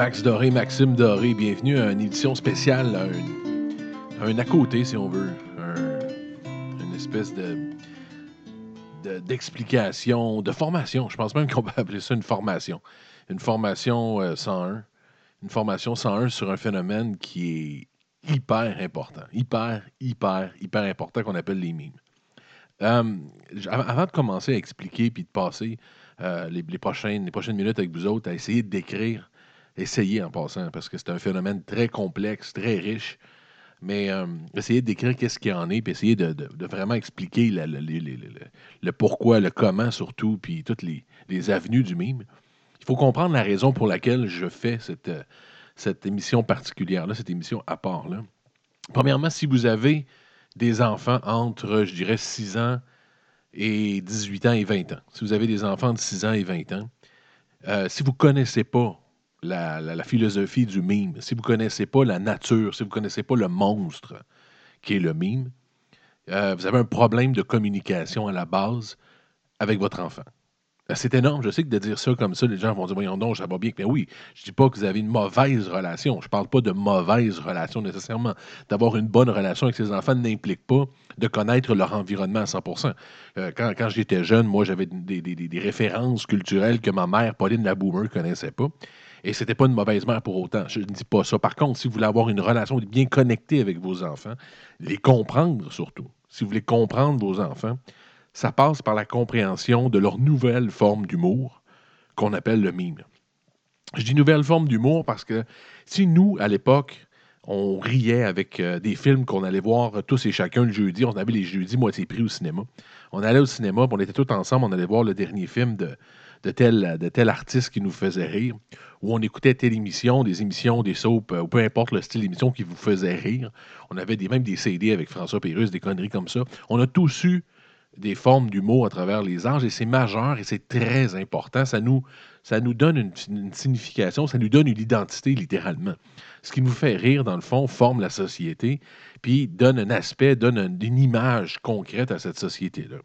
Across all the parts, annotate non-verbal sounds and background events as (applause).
Max Doré, Maxime Doré, bienvenue à une édition spéciale, un, un à côté, si on veut, un- une espèce de de- d'explication, de, formation. Je pense même qu'on peut appeler ça une formation. Une formation euh, 101. Une formation 101 sur un phénomène qui est hyper important. Hyper, hyper, hyper important qu'on appelle les mimes. Euh, avant de commencer à expliquer puis de passer euh, les, les prochaines, les prochaines minutes avec vous autres à essayer de décrire, essayer en passant, parce que c'est un phénomène très complexe, très riche, mais euh, essayer de décrire qu'est-ce qu'il y en est, puis essayer de, vraiment expliquer le, pourquoi, le comment surtout, puis toutes les, les avenues du mime. Il faut comprendre la raison pour laquelle je fais cette, euh, cette émission particulière-là, cette émission à part-là. Premièrement, si vous avez des enfants entre, je dirais, 6 ans et 18 ans et 20 ans, si vous avez des enfants de 6 ans et 20 ans, euh, si vous ne connaissez pas la, philosophie du mime, si vous ne connaissez pas la nature, si vous ne connaissez pas le monstre qui est le mime, euh, vous avez un problème de communication à la base avec votre enfant. Euh, C'est énorme. Je sais que de dire ça comme ça, les gens vont dire Voyons donc, ça va bien. Mais oui, je ne dis pas que vous avez une mauvaise relation. Je ne parle pas de mauvaise relation nécessairement. D'avoir une bonne relation avec ses enfants n'implique pas de connaître leur environnement à 100 Euh, Quand, j'étais jeune, moi, j'avais des, références culturelles que ma mère, Pauline la Boomer, ne connaissait pas. Et c'était pas une mauvaise mère pour autant. Je ne dis pas ça. Par contre, si vous voulez avoir une relation bien connectée avec vos enfants, les comprendre surtout, si vous voulez comprendre vos enfants, ça passe par la compréhension de leur nouvelle forme d'humour qu'on appelle le mime. Je dis nouvelle forme d'humour parce que si nous, à l'époque, on riait avec euh, des films qu'on allait voir tous et chacun le jeudi, on avait les jeudis moitié prix au cinéma. On allait au cinéma, on était tous ensemble, on allait voir le dernier film de, de, tel, de artiste qui nous faisait rire, ou on écoutait telle émission, des émissions, des soaps, euh, ou peu importe le style d'émission qui vous faisait rire. On avait des, même des CD avec François Pérusse, des conneries comme ça. On a tous eu des formes d'humour à travers les âges et c'est majeur et c'est très important. Ça nous, ça nous donne une, une signification, ça nous donne une identité littéralement. Ce qui nous fait rire, dans le fond, forme la société, puis donne un aspect, donne un- une image concrète à cette société-là.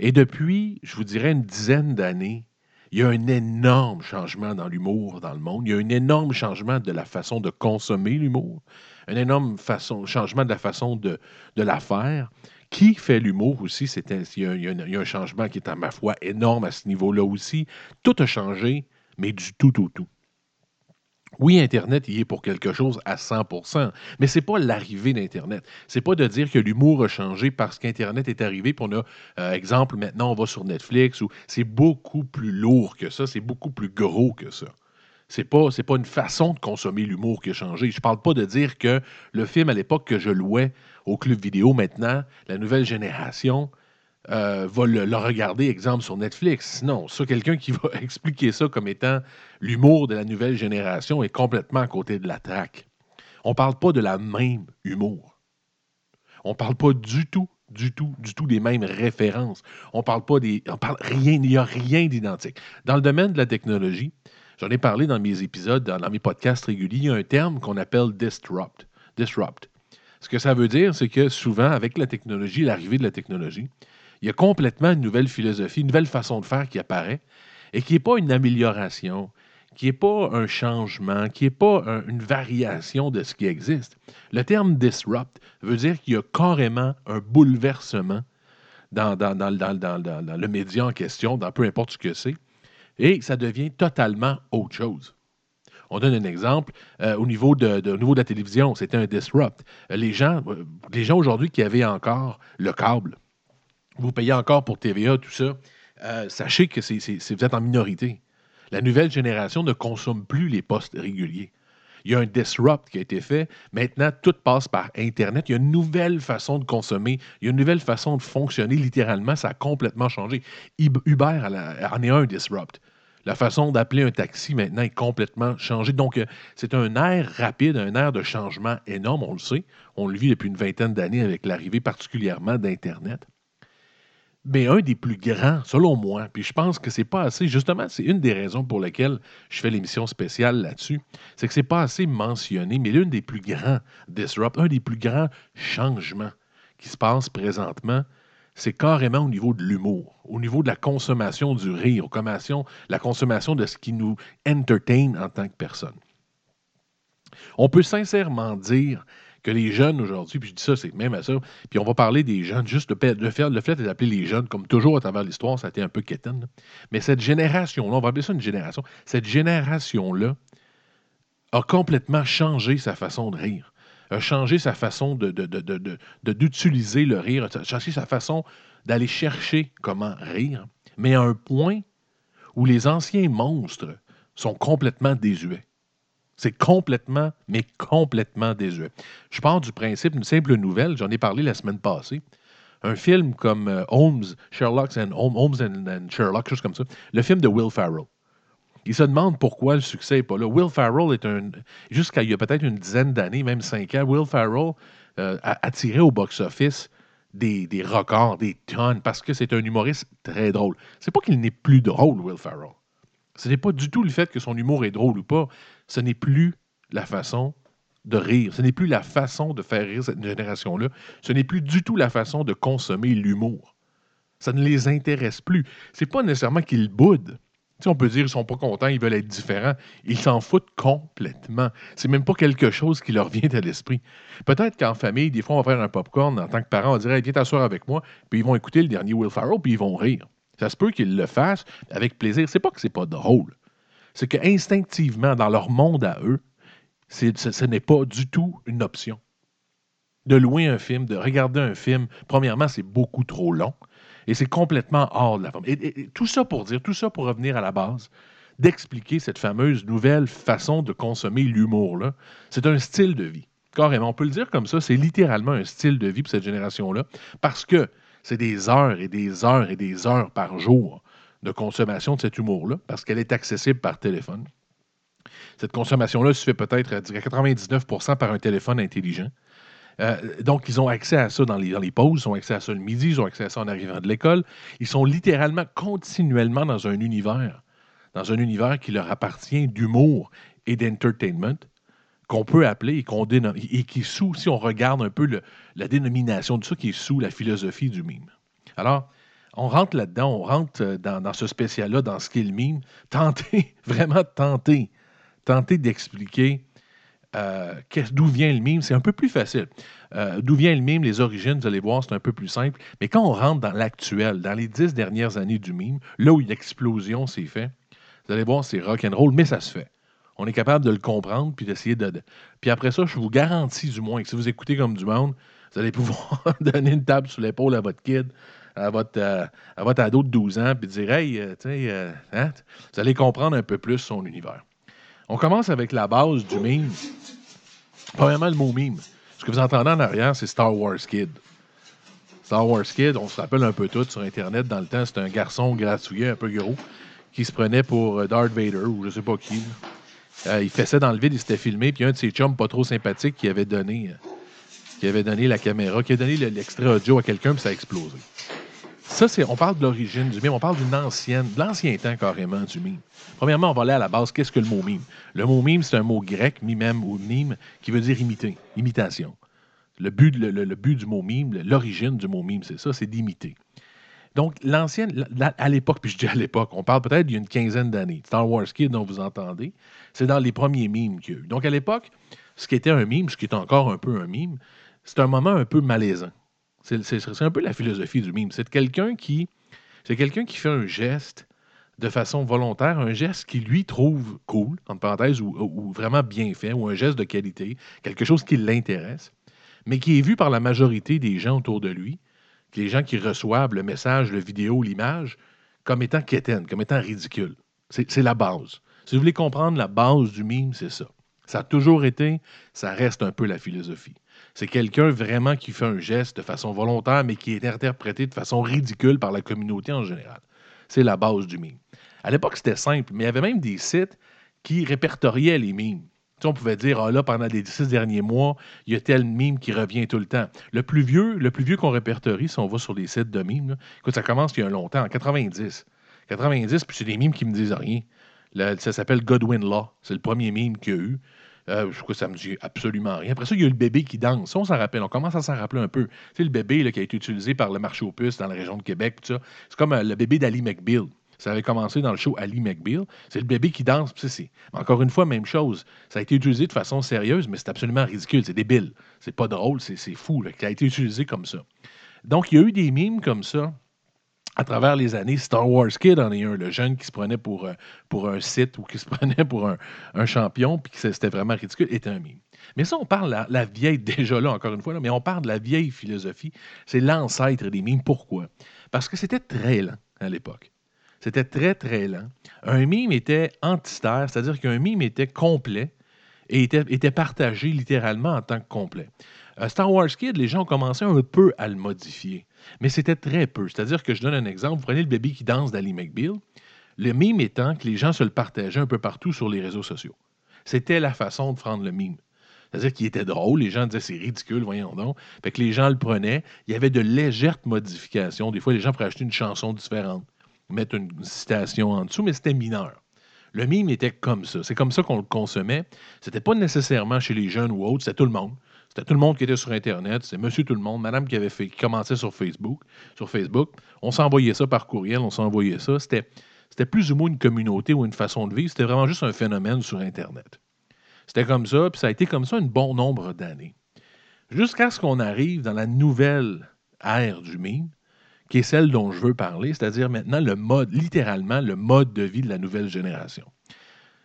Et depuis, je vous dirais, une dizaine d'années, il y a un énorme changement dans l'humour dans le monde. Il y a un énorme changement de la façon de consommer l'humour, un énorme changement de la façon de, de la faire. Qui fait l'humour aussi? C'est un- il y a un changement qui est, à ma foi, énorme à ce niveau-là aussi. Tout a changé, mais du tout au tout. Oui, Internet y est pour quelque chose à 100% mais ce n'est pas l'arrivée d'Internet. C'est pas de dire que l'humour a changé parce qu'Internet est arrivé, puis on a, euh, exemple, maintenant on va sur Netflix, ou c'est beaucoup plus lourd que ça, c'est beaucoup plus gros que ça. C'est pas, c'est pas une façon de consommer l'humour qui a changé. Je parle pas de dire que le film à l'époque que je louais au club vidéo maintenant, la nouvelle génération, euh, va le, regarder, exemple, sur Netflix. Non, ça, quelqu'un qui va (laughs) expliquer ça comme étant l'humour de la nouvelle génération est complètement à côté de la traque. On parle pas de la même humour. On parle pas du tout, du tout, du tout des mêmes références. On parle pas des. On parle rien, il n'y a rien d'identique. Dans le domaine de la technologie, j'en ai parlé dans mes épisodes, dans, dans mes podcasts réguliers, il y a un terme qu'on appelle disrupt. Disrupt. Ce que ça veut dire, c'est que souvent, avec la technologie, l'arrivée de la technologie, il y a complètement une nouvelle philosophie, une nouvelle façon de faire qui apparaît et qui n'est pas une amélioration, qui n'est pas un changement, qui n'est pas un- une variation de ce qui existe. Le terme disrupt veut dire qu'il y a carrément un bouleversement dans, le média en question, dans peu importe ce que c'est, et ça devient totalement autre chose. On donne un exemple. euh, au, niveau de, de- la télévision, c'était un disrupt. Euh, euh, les gens aujourd'hui qui avaient encore le câble, vous payez encore pour TVA, tout ça, euh, sachez que vous êtes en minorité. La nouvelle génération ne consomme plus les postes réguliers. Il y a un disrupt qui a été fait. Maintenant, tout passe par Internet. Il y a une nouvelle façon de consommer. Il y a une nouvelle façon de fonctionner. Littéralement, ça a complètement changé. Uber en est un disrupt. La façon d'appeler un taxi maintenant est complètement changée. Donc, euh, c'est un air rapide, un air de changement énorme, on le sait. On le vit depuis une vingtaine d'années avec l'arrivée particulièrement d'Internet. Mais un des plus grands, selon moi, puis je pense que c'est pas assez, justement, c'est une des raisons pour lesquelles je fais l'émission spéciale là-dessus, c'est que c'est pas assez mentionné, mais l'une des plus grands disrupt, un des plus grands changements qui se passe présentement, c'est carrément au niveau de l'humour, au niveau de la consommation du rire, la consommation de ce qui nous entertain en tant que personne. On peut sincèrement dire que les jeunes aujourd'hui, puis je dis ça, c'est même à ça, puis on va parler des jeunes, juste de, faire le fait d'appeler les jeunes, comme toujours à travers l'histoire, ça a été un peu quétaine, mais cette génération-là, on va appeler ça une génération, cette génération-là a complètement changé sa façon de rire, a changé sa façon d'utiliser de, le rire, a changé sa façon d'aller chercher comment rire, mais à un point où les anciens monstres sont complètement désuets. C'est complètement, mais complètement désuet. Je pars du principe, une simple nouvelle, j'en ai parlé la semaine passée. Un film comme euh, Holmes, Sherlock and Holmes and, Sherlock, chose comme ça. Le film de Will Farrell. Il se demande pourquoi le succès n'est pas là. Will Farrell est un. Jusqu'à il y a peut-être une dizaine d'années, même cinq ans, Will Farrell euh, a attiré au box-office des, des, records, des tonnes, parce que c'est un humoriste très drôle. C'est pas qu'il n'est plus drôle, Will Farrell. Ce n'est pas du tout le fait que son humour est drôle ou pas ce n'est plus la façon de rire. Ce n'est plus la façon de faire rire cette génération-là. Ce n'est plus du tout la façon de consommer l'humour. Ça ne les intéresse plus. C'est pas nécessairement qu'ils boudent. on peut dire qu'ils sont pas contents, ils veulent être différents. Ils s'en foutent complètement. C'est même pas quelque chose qui leur vient à l'esprit. Peut-être qu'en famille, des fois, on va faire un popcorn en tant que parent, on dirait viens t'asseoir avec moi, puis ils vont écouter le dernier Will Farrell, puis ils vont rire. Ça se peut qu'ils le fassent avec plaisir. C'est pas que c'est pas drôle c'est qu'instinctivement, dans leur monde à eux, ce, n'est pas du tout une option. De louer un film, de regarder un film, premièrement, c'est beaucoup trop long et c'est complètement hors de la forme. Et, tout ça pour dire, tout ça pour revenir à la base, d'expliquer cette fameuse nouvelle façon de consommer l'humour-là. C'est un style de vie. Carrément, on peut le dire comme ça, c'est littéralement un style de vie pour cette génération-là, parce que c'est des heures et des heures et des heures par jour de consommation de cet humour-là, parce qu'elle est accessible par téléphone. Cette consommation-là se fait peut-être à 99% par un téléphone intelligent. Euh, donc, ils ont accès à ça dans les, dans pauses, ils ont accès à ça le midi, ils ont accès à ça en arrivant de l'école. Ils sont littéralement continuellement dans un univers, dans un univers qui leur appartient d'humour et d'entertainment, qu'on peut appeler et, qu'on et qui sous, si on regarde un peu la dénomination de ça, qui est sous la philosophie du mime. Alors, on rentre là-dedans, on rentre euh, dans, ce spécial-là, dans ce le mime. Tenter, (laughs) vraiment tenter, tenter d'expliquer euh, d'où vient le mime, c'est un peu plus facile. Euh, d'où vient le mime, les origines, vous allez voir, c'est un peu plus simple. Mais quand on rentre dans l'actuel, dans les dix dernières années du mime, là où l'explosion s'est faite, vous allez voir, c'est rock and roll, mais ça se fait. On est capable de le comprendre puis d'essayer de, Puis après ça, je vous garantis du moins que si vous écoutez comme du monde, vous allez pouvoir (laughs) donner une table sur l'épaule à votre kid à votre, euh, à votre ado de 12 ans puis dire Hey, euh, euh, hein, vous allez comprendre un peu plus son univers. On commence avec la base du mime. Premièrement, le mot mime. Ce que vous entendez en arrière, c'est Star Wars Kid. Star Wars Kid, on se rappelle un peu tout sur Internet. Dans le temps, c'était un garçon grassouillet, un peu gros, qui se prenait pour Darth Vader ou je sais pas qui. il fessait dans le vide, il s'était filmé, puis un de ses chums pas trop sympathiques qui avait donné, qui avait donné la caméra, qui a donné l'extrait audio à quelqu'un, puis ça a explosé. Ça, c'est, on parle de l'origine du mime, on parle d'une ancienne, de l'ancien temps carrément du mime. Premièrement, on va aller à la base. Qu'est-ce que le mot mime? Le mot mime, c'est un mot grec, mimem ou mime, qui veut dire imiter, imitation. Le but, le, but du mot mime, l'origine du mot mime, c'est ça, c'est d'imiter. Donc, l'ancienne, à l'époque, puis je dis à l'époque, on parle peut-être d'il quinzaine d'années. Star Wars Kid, dont vous entendez, c'est dans les premiers mimes qu'il y a eu. Donc, à l'époque, ce qui était un mime, ce qui est encore un peu un mime, c'est un moment un peu malaisant. C'est un peu la philosophie du mime. C'est quelqu'un qui, qui fait un geste de façon volontaire, un geste qui lui trouve cool, entre parenthèses, ou, vraiment bien fait, ou un geste de qualité, quelque chose qui l'intéresse, mais qui est vu par la majorité des gens autour de lui, les gens qui reçoivent le message, le vidéo, l'image, comme étant quétaine, comme étant ridicule. C'est la base. Si vous voulez comprendre la base du mime, c'est ça. Ça a toujours été, ça reste un peu la philosophie. C'est quelqu'un vraiment qui fait un geste de façon volontaire, mais qui est interprété de façon ridicule par la communauté en général. C'est la base du mime. À l'époque, c'était simple, mais il y avait même des sites qui répertoriaient les mimes. on pouvait dire, ah là, pendant les six derniers mois, il y a tel mime qui revient tout le temps. Le plus vieux, le plus vieux qu'on répertorie, si on va sur les sites de mimes, écoute, ça commence il y a longtemps, en 90. 90, puis c'est des mimes qui me disent rien. ça s'appelle Godwin Law. C'est le premier mime qu'il y a eu. Euh, je crois que ça me dit absolument rien. Après ça, il y a le bébé qui danse. On s'en rappelle. On commence à s'en rappeler un peu. Tu sais, le bébé qui a été utilisé par le marché aux puces dans la région de Québec. C'est comme euh, le bébé d'Ali McBeal. Ça avait commencé dans le show Ali McBeal. C'est le bébé qui danse. C'est, encore une fois, même chose. Ça a été utilisé de façon sérieuse, mais c'est absolument ridicule. C'est débile. C'est pas drôle. C'est, fou. Là, a été utilisé comme ça. Donc, il y a eu des mimes comme ça à travers les années, Star Wars Kid en est un, le jeune qui se prenait pour, euh, un site ou qui se (laughs) prenait pour un, champion, puis c'était vraiment ridicule, était un mime. Mais ça, on parle la, la vieille, (laughs) déjà là, encore une fois, mais on parle de la vieille philosophie. C'est l'ancêtre des mimes. Pourquoi? Parce que c'était très lent à l'époque. C'était très, très lent. Un mime était antistère, c'est-à-dire qu'un mime était complet et était, était partagé littéralement en tant que complet. Euh, Star Wars Kid, les gens ont commencé un peu à le modifier, mais c'était très peu. C'est-à-dire que je donne un exemple, vous prenez le bébé qui danse d'Ali McBeal, le mime étant que les gens se le partageaient un peu partout sur les réseaux sociaux. C'était la façon de prendre le mime. C'est-à-dire qu'il était drôle, les gens disaient c'est ridicule, voyons donc. Fait que les gens le prenaient. Il y avait de légères modifications. Des fois, les gens pourraient acheter une chanson différente, mettre une citation en dessous, mais c'était mineur. Le mime était comme ça. C'est comme ça qu'on le consommait. C'était pas nécessairement chez les jeunes ou autres, c'était tout le monde. C'était tout le monde qui était sur Internet, c'est monsieur tout le monde, madame qui avait fait, qui commençait sur Facebook. Sur Facebook. On s'envoyait ça par courriel, on s'envoyait ça. C'était, plus ou moins une communauté ou une façon de vivre. C'était vraiment juste un phénomène sur Internet. C'était comme ça, puis ça a été comme ça un bon nombre d'années. Jusqu'à ce qu'on arrive dans la nouvelle ère du mime, qui est celle dont je veux parler, c'est-à-dire maintenant le mode, littéralement, le mode de vie de la nouvelle génération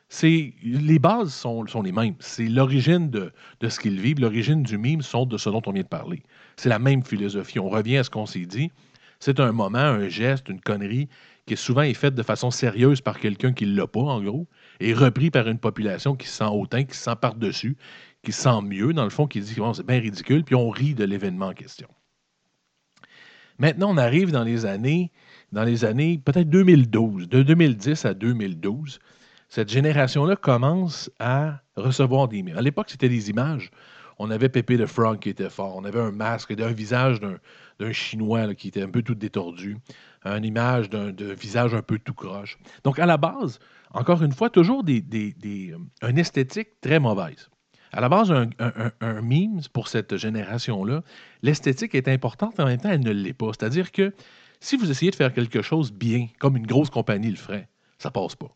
c'est les bases sont, les mêmes. C'est l'origine de, ce qu'ils vivent, l'origine du mime sont de ce dont on vient de parler. C'est la même philosophie. On revient à ce qu'on s'est dit. C'est un moment, un geste, une connerie qui est souvent est faite de façon sérieuse par quelqu'un qui ne l'a pas, en gros, et repris par une population qui se sent hautain, qui se sent par-dessus, qui se sent mieux, dans le fond, qui dit que c'est bien ridicule, puis on rit de l'événement en question. Maintenant, on arrive dans les années, dans les années peut-être 2012, de 2010 à 2012 cette génération-là commence à recevoir des mimes. À l'époque, c'était des images. On avait Pépé de Frog qui était fort. On avait un masque, un visage d'un Chinois qui était un peu tout détordu. Une image d'un visage un peu tout croche. Donc, à la base, encore une fois, toujours des, euh, une esthétique très mauvaise. À la base, un, un, mime pour cette génération-là, l'esthétique est importante, en même temps, elle ne l'est pas. C'est-à-dire que si vous essayez de faire quelque chose bien, comme une grosse compagnie le ferait, ça passe pas.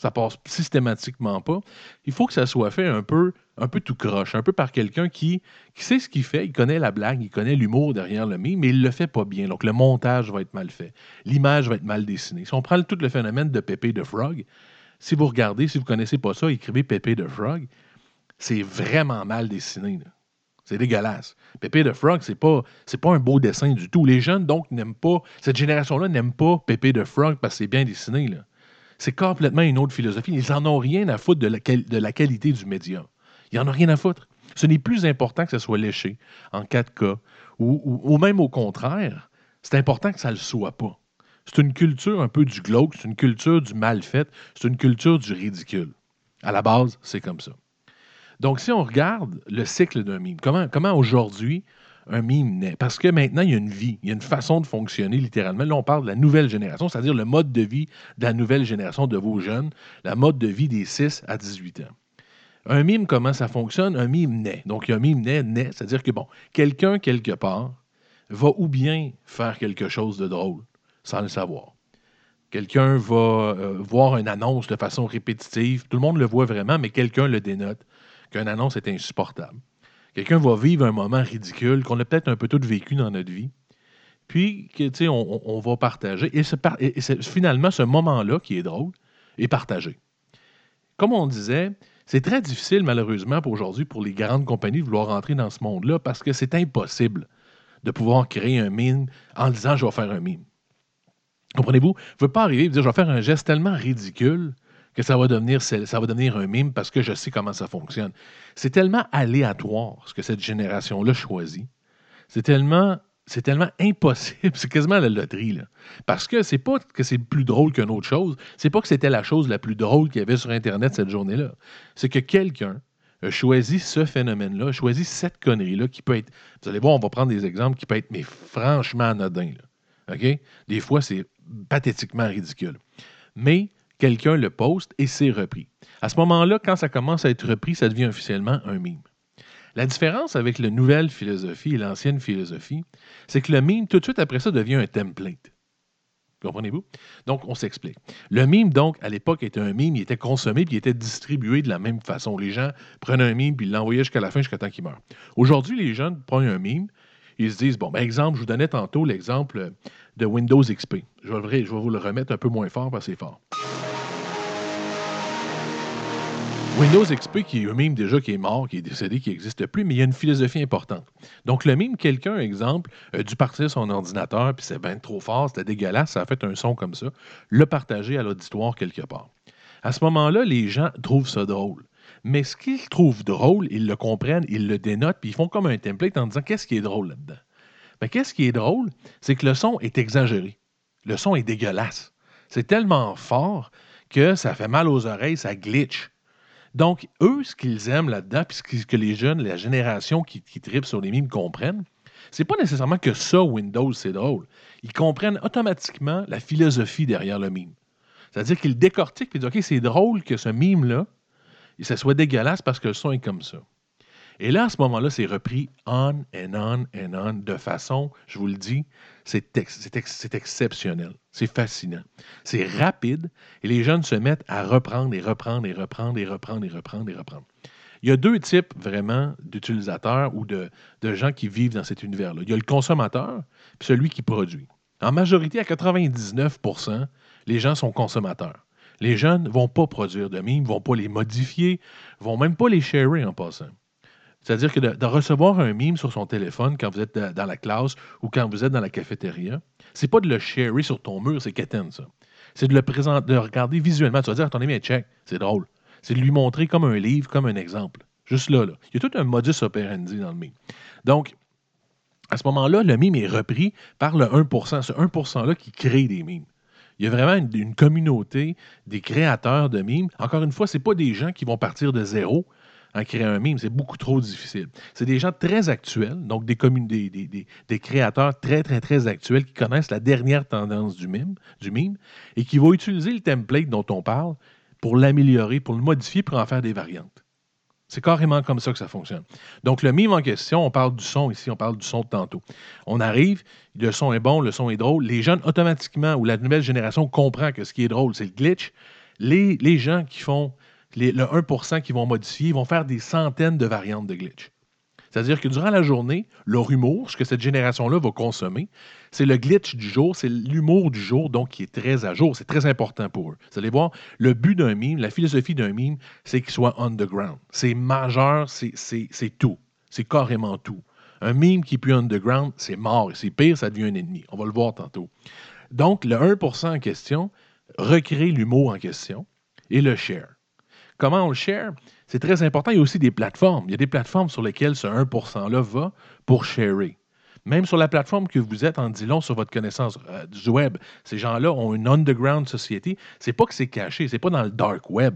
Ça passe systématiquement pas. Il faut que ça soit fait un peu, un peu tout croche, un peu par quelqu'un qui, qui sait ce qu'il fait, il connaît la blague, il connaît l'humour derrière le mime, mais il le fait pas bien. Donc le montage va être mal fait. L'image va être mal dessinée. Si on prend tout le phénomène de Pépé de Frog, si vous regardez, si vous connaissez pas ça, écrivez Pépé de Frog, c'est vraiment mal dessiné. C'est dégueulasse. Pépé de Frog, c'est pas, c'est pas un beau dessin du tout. Les jeunes, donc, n'aiment pas, cette génération-là n'aime pas Pépé de Frog parce que c'est bien dessiné. Là. C'est complètement une autre philosophie. Ils n'en ont rien à foutre de la, qualité du média. Ils n'en ont rien à foutre. Ce n'est plus important que ça soit léché en 4K, ou, même au contraire, c'est important que ça ne le soit pas. C'est une culture un peu du glauque, c'est une culture du mal fait, c'est une culture du ridicule. À la base, c'est comme ça. Donc, si on regarde le cycle d'un mime, comment aujourd'hui un mime naît. Parce que maintenant, il y a une vie, il y a une façon de fonctionner littéralement. Là, on parle de la nouvelle génération, c'est-à-dire le mode de vie de la nouvelle génération de vos jeunes, la mode de vie des 6 à 18 ans. Un mime, comment ça fonctionne? Un mime naît. Donc, un mime naît, naît, c'est-à-dire que, bon, quelqu'un, quelque part, va ou bien faire quelque chose de drôle sans le savoir. Quelqu'un va euh, voir une annonce de façon répétitive. Tout le monde le voit vraiment, mais quelqu'un le dénote qu'une annonce est insupportable. Quelqu'un va vivre un moment ridicule qu'on a peut-être un peu tout vécu dans notre vie. Puis, tu on, on, va partager. Et, finalement, ce moment-là, qui est drôle, est partagé. Comme on disait, c'est très difficile, malheureusement, pour aujourd'hui, pour les grandes compagnies de vouloir rentrer dans ce monde-là parce que c'est impossible de pouvoir créer un mime en disant je vais faire un mime. Comprenez-vous? Vous ne pouvez pas arriver et dire je vais faire un geste tellement ridicule que ça va devenir, ça va devenir un mime parce que je sais comment ça fonctionne. C'est tellement aléatoire ce que cette génération-là choisit. C'est tellement, c'est tellement impossible. (laughs) C'est quasiment la loterie. Là. Parce que c'est pas que c'est plus drôle qu'une autre chose. C'est pas que c'était la chose la plus drôle qu'il y avait sur Internet cette journée-là. C'est que quelqu'un a choisi ce phénomène-là, a choisi cette connerie-là qui peut être. Vous allez voir, on va prendre des exemples qui peuvent être, mais franchement anodins. OK? Des fois, c'est pathétiquement ridicule. Mais quelqu'un le poste et c'est repris. À ce moment-là, quand ça commence à être repris, ça devient officiellement un mime. La différence avec la nouvelle philosophie et l'ancienne philosophie, c'est que le mime, tout de suite après ça, devient un template. Comprenez-vous? Donc, on s'explique. Le mime, donc, à l'époque, était un mime, il était consommé puis il était distribué de la même façon. Les gens prenaient un mime puis l'envoyaient jusqu'à la fin, jusqu'à temps qu'il meure. Aujourd'hui, les gens prennent un mime, ils se disent, bon, ben, exemple, je vous donnais tantôt l'exemple de Windows XP. Je vais, je vais vous le remettre un peu moins fort parce que c'est fort. Windows XP, qui est un mime déjà qui est mort, qui est décédé, qui n'existe plus, mais il y a une philosophie importante. Donc, le mime, quelqu'un, exemple, a dû partir son ordinateur, puis c'est bien trop fort, c'était dégueulasse, ça a fait un son comme ça, le partager à l'auditoire quelque part. À ce moment-là, les gens trouvent ça drôle. Mais ce qu'ils trouvent drôle, ils le comprennent, ils le dénotent, puis ils font comme un template en disant qu'est-ce qui est drôle là-dedans? Mais qu'est-ce qui est drôle, c'est que le son est exagéré. Le son est dégueulasse. C'est tellement fort que ça fait mal aux oreilles, ça glitch. Donc, eux, ce qu'ils aiment là-dedans, puis ce que les jeunes, la génération qui, qui tripe sur les mimes comprennent, c'est pas nécessairement que ça, Windows, c'est drôle. Ils comprennent automatiquement la philosophie derrière le mime. C'est-à-dire qu'ils décortiquent et disent OK, c'est drôle que ce mime-là, ça soit dégueulasse parce que le son est comme ça. Et là, à ce moment-là, c'est repris on and on and on de façon, je vous le dis, c'est exceptionnel. C'est fascinant. C'est rapide et les jeunes se mettent à reprendre et reprendre et reprendre et reprendre et reprendre et reprendre. Il y a deux types vraiment d'utilisateurs ou de, gens qui vivent dans cet univers-là. Il y a le consommateur puis celui qui produit. En majorité, à 99% les gens sont consommateurs. Les jeunes ne vont pas produire de mimes, ne vont pas les modifier, ne vont même pas les sharer en passant. C'est-à-dire que de, recevoir un mime sur son téléphone quand vous êtes dans la classe ou quand vous êtes dans la cafétéria, c'est pas de le sharer sur ton mur, c'est quétaine, ça. C'est de le présenter, de regarder visuellement. Tu vas dire à ton ami, check, c'est drôle. C'est de lui montrer comme un livre, comme un exemple. Juste là, là. Il y a tout un modus operandi dans le mime. Donc, à ce moment-là, le mime est repris par le 1% ce 1 %-là qui crée des mimes. Il y a vraiment une, une, communauté des créateurs de mimes. Encore une fois, ce pas des gens qui vont partir de zéro en créer un mime. C'est beaucoup trop difficile. C'est des gens très actuels, donc des, des, des, créateurs très, très, très actuels qui connaissent la dernière tendance du mime, du mime et qui vont utiliser le template dont on parle pour l'améliorer, pour le modifier, pour en faire des variantes. C'est carrément comme ça que ça fonctionne. Donc, le mime en question, on parle du son ici, on parle du son de tantôt. On arrive, le son est bon, le son est drôle. Les jeunes, automatiquement, ou la nouvelle génération comprend que ce qui est drôle, c'est le glitch. Les, les gens qui font le 1% qui vont modifier, ils vont faire des centaines de variantes de glitch. C'est-à-dire que durant la journée, leur humour, ce que cette génération-là va consommer, c'est le glitch du jour, c'est l'humour du jour, donc qui est très à jour. C'est très important pour eux. Vous allez voir, le but d'un meme, la philosophie d'un meme, c'est qu'il soit underground. C'est majeur, c'est tout. C'est carrément tout. Un meme qui plus underground, c'est mort. Et c'est pire, ça devient un ennemi. On va le voir tantôt. Donc, le 1% en question recrée l'humour en question et le share. Comment on le share? C'est très important. Il y a aussi des plateformes. Il y a des plateformes sur lesquelles ce 1 %-là va pour sharer. Même sur la plateforme que vous êtes, en disant sur votre connaissance euh, du web, ces gens-là ont une underground société. C'est pas que c'est caché, c'est pas dans le dark web.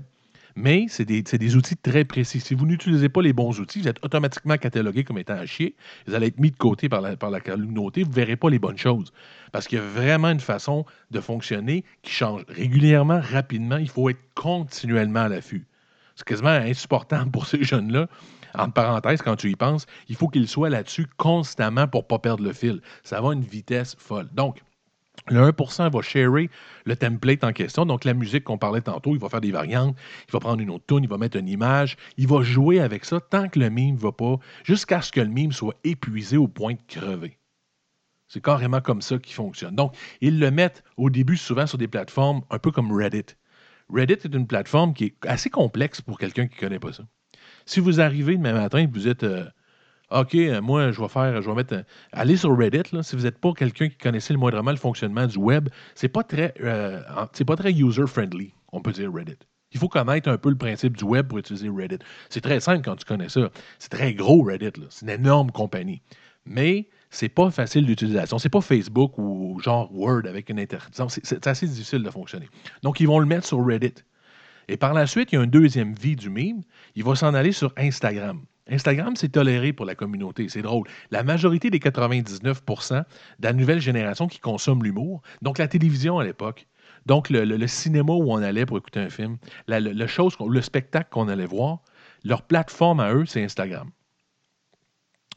Mais c'est des, des, outils très précis. Si vous n'utilisez pas les bons outils, vous êtes automatiquement catalogué comme étant à chier. Vous allez être mis de côté par la, par la communauté. Vous ne verrez pas les bonnes choses. Parce qu'il y a vraiment une façon de fonctionner qui change régulièrement, rapidement. Il faut être continuellement à l'affût. C'est quasiment insupportable pour ces jeunes-là. En parenthèse, quand tu y penses, il faut qu'ils soient là-dessus constamment pour ne pas perdre le fil. Ça va à une vitesse folle. Donc, le 1% va sharer le template en question. Donc, la musique qu'on parlait tantôt, il va faire des variantes, il va prendre une autre tune, il va mettre une image, il va jouer avec ça tant que le mime ne va pas, jusqu'à ce que le mime soit épuisé au point de crever. C'est carrément comme ça qu'il fonctionne. Donc, ils le mettent au début souvent sur des plateformes un peu comme Reddit. Reddit est une plateforme qui est assez complexe pour quelqu'un qui ne connaît pas ça. Si vous arrivez demain matin et vous êtes euh, OK, euh, moi, je vais faire, je vais mettre. allez sur Reddit, si vous n'êtes pas quelqu'un qui connaissait le moindrement le fonctionnement du web, c'est pas très euh, c'est pas très user-friendly, on peut dire Reddit. Il faut connaître un peu le principe du web pour utiliser Reddit. C'est très simple quand tu connais ça. C'est très gros Reddit, c'est une énorme compagnie. Mais c'est pas facile d'utilisation. C'est pas Facebook ou genre Word avec une interdiction. C'est assez difficile de fonctionner. Donc, ils vont le mettre sur Reddit. Et par la suite, il y a une deuxième vie du meme. Il va s'en aller sur Instagram. Instagram, c'est toléré pour la communauté. C'est drôle. La majorité des 99% de la nouvelle génération qui consomme l'humour, donc la télévision à l'époque, Donc, le, cinéma où on allait pour écouter un film, la- le, chose le spectacle qu'on allait voir, leur plateforme à eux, c'est Instagram.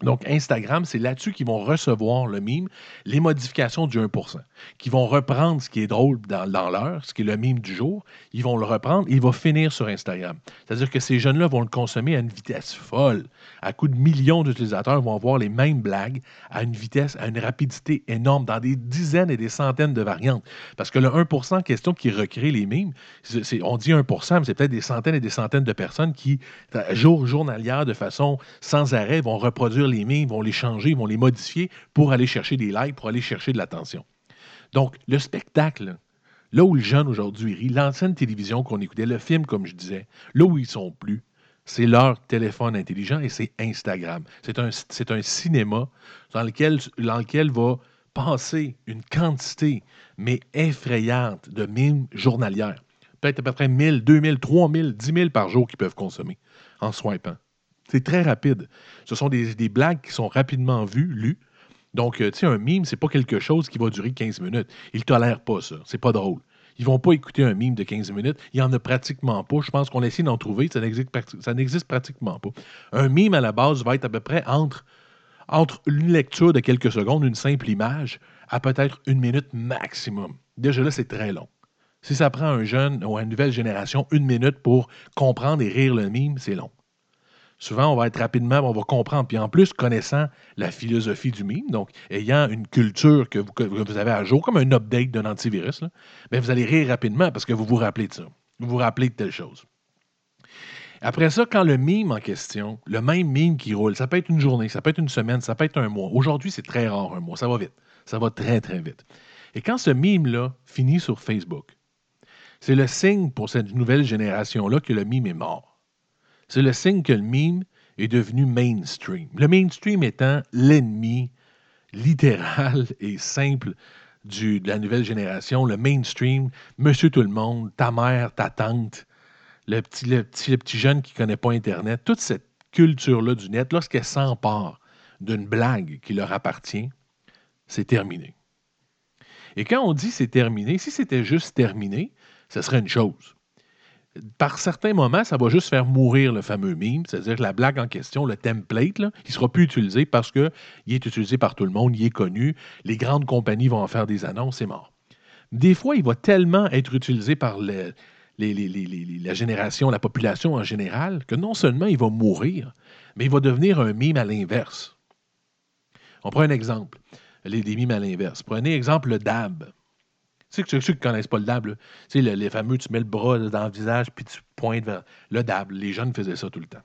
Donc, Instagram, c'est là-dessus qu'ils vont recevoir le mime, les modifications du 1% qui vont reprendre ce qui est drôle dans, l'heure, ce qui est le mime du jour. Ils vont le reprendre et il va finir sur Instagram. C'est-à-dire que ces jeunes-là vont le consommer à une vitesse folle. À coup de millions d'utilisateurs vont avoir les mêmes blagues à une vitesse, à une rapidité énorme, dans des dizaines et des centaines de variantes. Parce que le 1 en question qui recrée les mimes, on dit 1% mais c'est peut-être des centaines et des centaines de personnes qui, jour journalière, de façon sans arrêt, vont reproduire les mimes, vont les changer, vont les modifier pour aller chercher des likes, pour aller chercher de l'attention. Donc, le spectacle, là où le jeune aujourd'hui rit, l'ancienne télévision qu'on écoutait, le film, comme je disais, là où ils sont plus, c'est leur téléphone intelligent et c'est Instagram. C'est un, c'est un cinéma dans lequel, dans lequel va passer une quantité, mais effrayante, de mimes journalières. Peut-être à peu près 1000, 2000, 3000, 10 000 par jour qu'ils peuvent consommer en swipant. C'est très rapide. Ce sont des, blagues qui sont rapidement vues, lues. Donc, euh, tu sais, un mime, c'est pas quelque chose qui va durer 15 minutes. Ils tolèrent pas ça. C'est pas drôle. Ils vont pas écouter un mime de 15 minutes. Il y en a pratiquement pas. Je pense qu'on essaie d'en trouver. Ça n'existe, prati- ça n'existe pratiquement pas. Un mime, à la base, va être à peu près entre, entre une lecture de quelques secondes, une simple image, à peut-être une minute maximum. Déjà là, c'est très long. Si ça prend un jeune ou une nouvelle génération une minute pour comprendre et rire le mime, c'est long. Souvent, on va être rapidement, on va comprendre. Puis en plus, connaissant la philosophie du mime, donc ayant une culture que vous, avez à jour, comme un update d'un antivirus, ben, vous allez rire rapidement parce que vous vous rappelez de ça. Vous vous rappelez de telle chose. Après ça, quand le mime en question, le même mime qui roule, ça peut être une journée, ça peut être une semaine, ça peut être un mois. Aujourd'hui, c'est très rare un mois. Ça va vite. Ça va très, très vite. Et quand ce mime-là finit sur Facebook, c'est le signe pour cette nouvelle génération-là que le mime est mort. C'est le signe que le mime est devenu mainstream. Le mainstream étant l'ennemi littéral (laughs) et simple de la nouvelle génération. Le mainstream, monsieur tout le monde, ta mère, ta tante, le petit, le le petit jeune qui ne connaît pas Internet, toute cette culture-là du net, lorsqu'elle s'empare d'une blague qui leur appartient, c'est terminé. Et quand on dit c'est terminé, si c'était juste terminé, ce serait une chose. Par certains moments, ça va juste faire mourir le fameux meme, c'est-à-dire la blague en question, le template, là, il ne sera plus utilisé parce qu'il est utilisé par tout le monde, il est connu, les grandes compagnies vont en faire des annonces, c'est mort. Des fois, il va tellement être utilisé par la génération, la population en général, que non seulement il va mourir, mais il va devenir un mime à l'inverse. On prend un exemple, les, les mimes à l'inverse. Prenez exemple le dab. Ceux qui ne connaissent pas le dab, tu sais, le- les fameux, tu mets le bras dans le visage puis tu pointes vers le dab. Les jeunes faisaient ça tout le temps.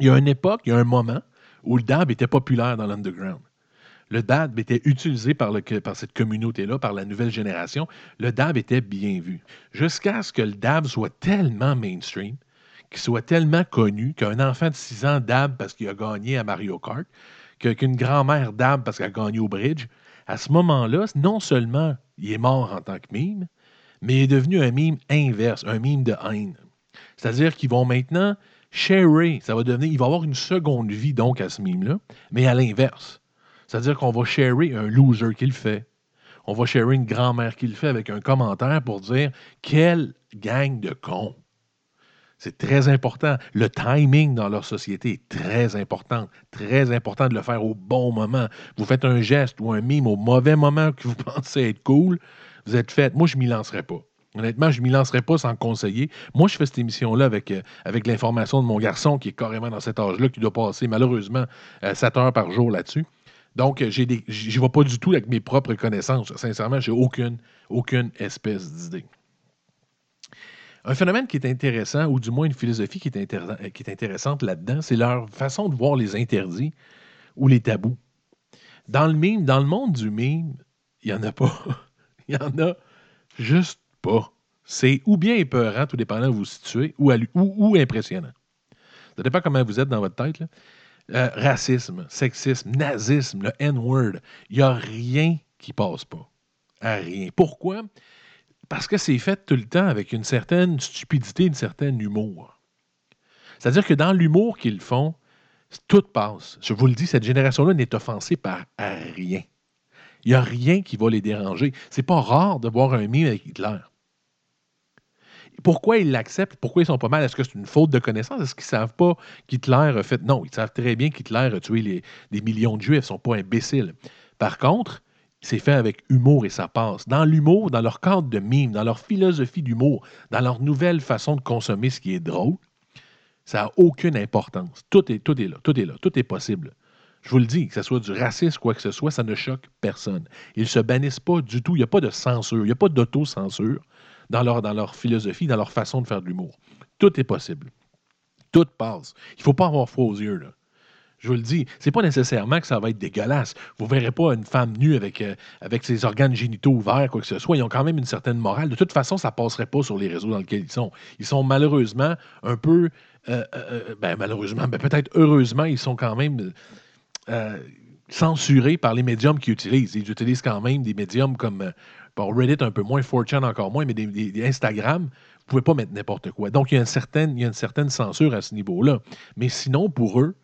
Il y a une époque, il y a un moment où le dab était populaire dans l'underground. Le dab était utilisé par, par cette communauté-là, par la nouvelle génération. Le dab était bien vu. Jusqu'à ce que le dab soit tellement mainstream, qu'il soit tellement connu qu'un enfant de 6 ans dab parce qu'il a gagné à Mario Kart, qu'une grand-mère dab parce qu'elle a gagné au bridge, à ce moment-là, non seulement il est mort en tant que mime, mais il est devenu un mime inverse, un mime de haine. C'est-à-dire qu'ils vont maintenant sharer, ça va devenir, il va avoir une seconde vie donc à ce mime-là, mais à l'inverse. C'est-à-dire qu'on va sharer un loser qui le fait. On va sharer une grand-mère qui le fait avec un commentaire pour dire quelle gang de cons. C'est très important. Le timing dans leur société est très important. Très important de le faire au bon moment. Vous faites un geste ou un mime au mauvais moment que vous (laughs) pensez être cool, vous êtes fait. Moi, je ne m'y lancerai pas. Honnêtement, je ne m'y lancerai pas sans conseiller. Moi, je fais cette émission-là avec, euh, avec l'information de mon garçon qui est carrément dans cet âge-là, qui doit passer malheureusement euh, 7 heures par jour là-dessus. Donc, euh, des- j'y vais pas du tout avec mes propres connaissances. Sincèrement, j'ai aucune, aucune espèce d'idée. Un phénomène qui est intéressant, ou du moins une philosophie qui est, intér- qui est intéressante là-dedans, c'est leur façon de voir les interdits ou les tabous. Dans le mime, dans le monde du mime, il n'y en a pas. (laughs) Il y en a juste pas. C'est ou bien épeurant, tout dépendant où vous vous situez, ou, ou, impressionnant. Ça dépend comment vous êtes dans votre tête. Euh, racisme, sexisme, nazisme, le N-word, il n'y a rien qui passe pas. À rien. Pourquoi? Parce que c'est fait tout le temps avec une certaine stupidité, une certaine humour. C'est-à-dire que dans l'humour qu'ils font, tout passe. Je vous le dis, cette génération-là n'est offensée par rien. Il n'y a rien qui va les déranger. C'est pas rare de voir un mime avec Hitler. pourquoi ils l'acceptent? Pourquoi ils sont pas mal? Est-ce que c'est une faute de connaissance? Est-ce qu'ils savent pas qu'Hitler a fait? Non, ils savent très bien qu'Hitler a tué des millions de Juifs. Ils sont pas imbéciles. Par contre, c'est fait avec humour et ça passe. Dans l'humour, dans leur cadre de mime, dans leur philosophie d'humour, dans leur nouvelle façon de consommer ce qui est drôle, ça n'a aucune importance. Tout est, tout est là, tout est là, tout est possible. Je vous le dis, que ce soit du racisme, quoi que ce soit, ça ne choque personne. Ils ne se bannissent pas du tout. Il n'y a pas de censure, il n'y a pas d'auto-censure dans leur, dans leur philosophie, dans leur façon de faire de l'humour. Tout est possible. Tout passe. Il ne faut pas avoir froid aux yeux. Là. Je vous le dis, c'est pas nécessairement que ça va être dégueulasse. Vous verrez pas une femme nue avec, euh, avec ses organes génitaux ouverts, quoi que ce soit. Ils ont quand même une certaine morale. De toute façon, ça passerait pas sur les réseaux dans lesquels ils sont. Ils sont malheureusement un peu. Euh, euh, ben, malheureusement, ben, peut-être heureusement, ils sont quand même censurés par les médiums qu'ils utilisent. Ils utilisent quand même des médiums comme Reddit un peu moins, 4chan encore moins, mais des, Instagram, vous pouvez pas mettre n'importe quoi. Donc, il y, a une certaine, il y a une certaine censure à ce niveau-là. Mais sinon, pour eux,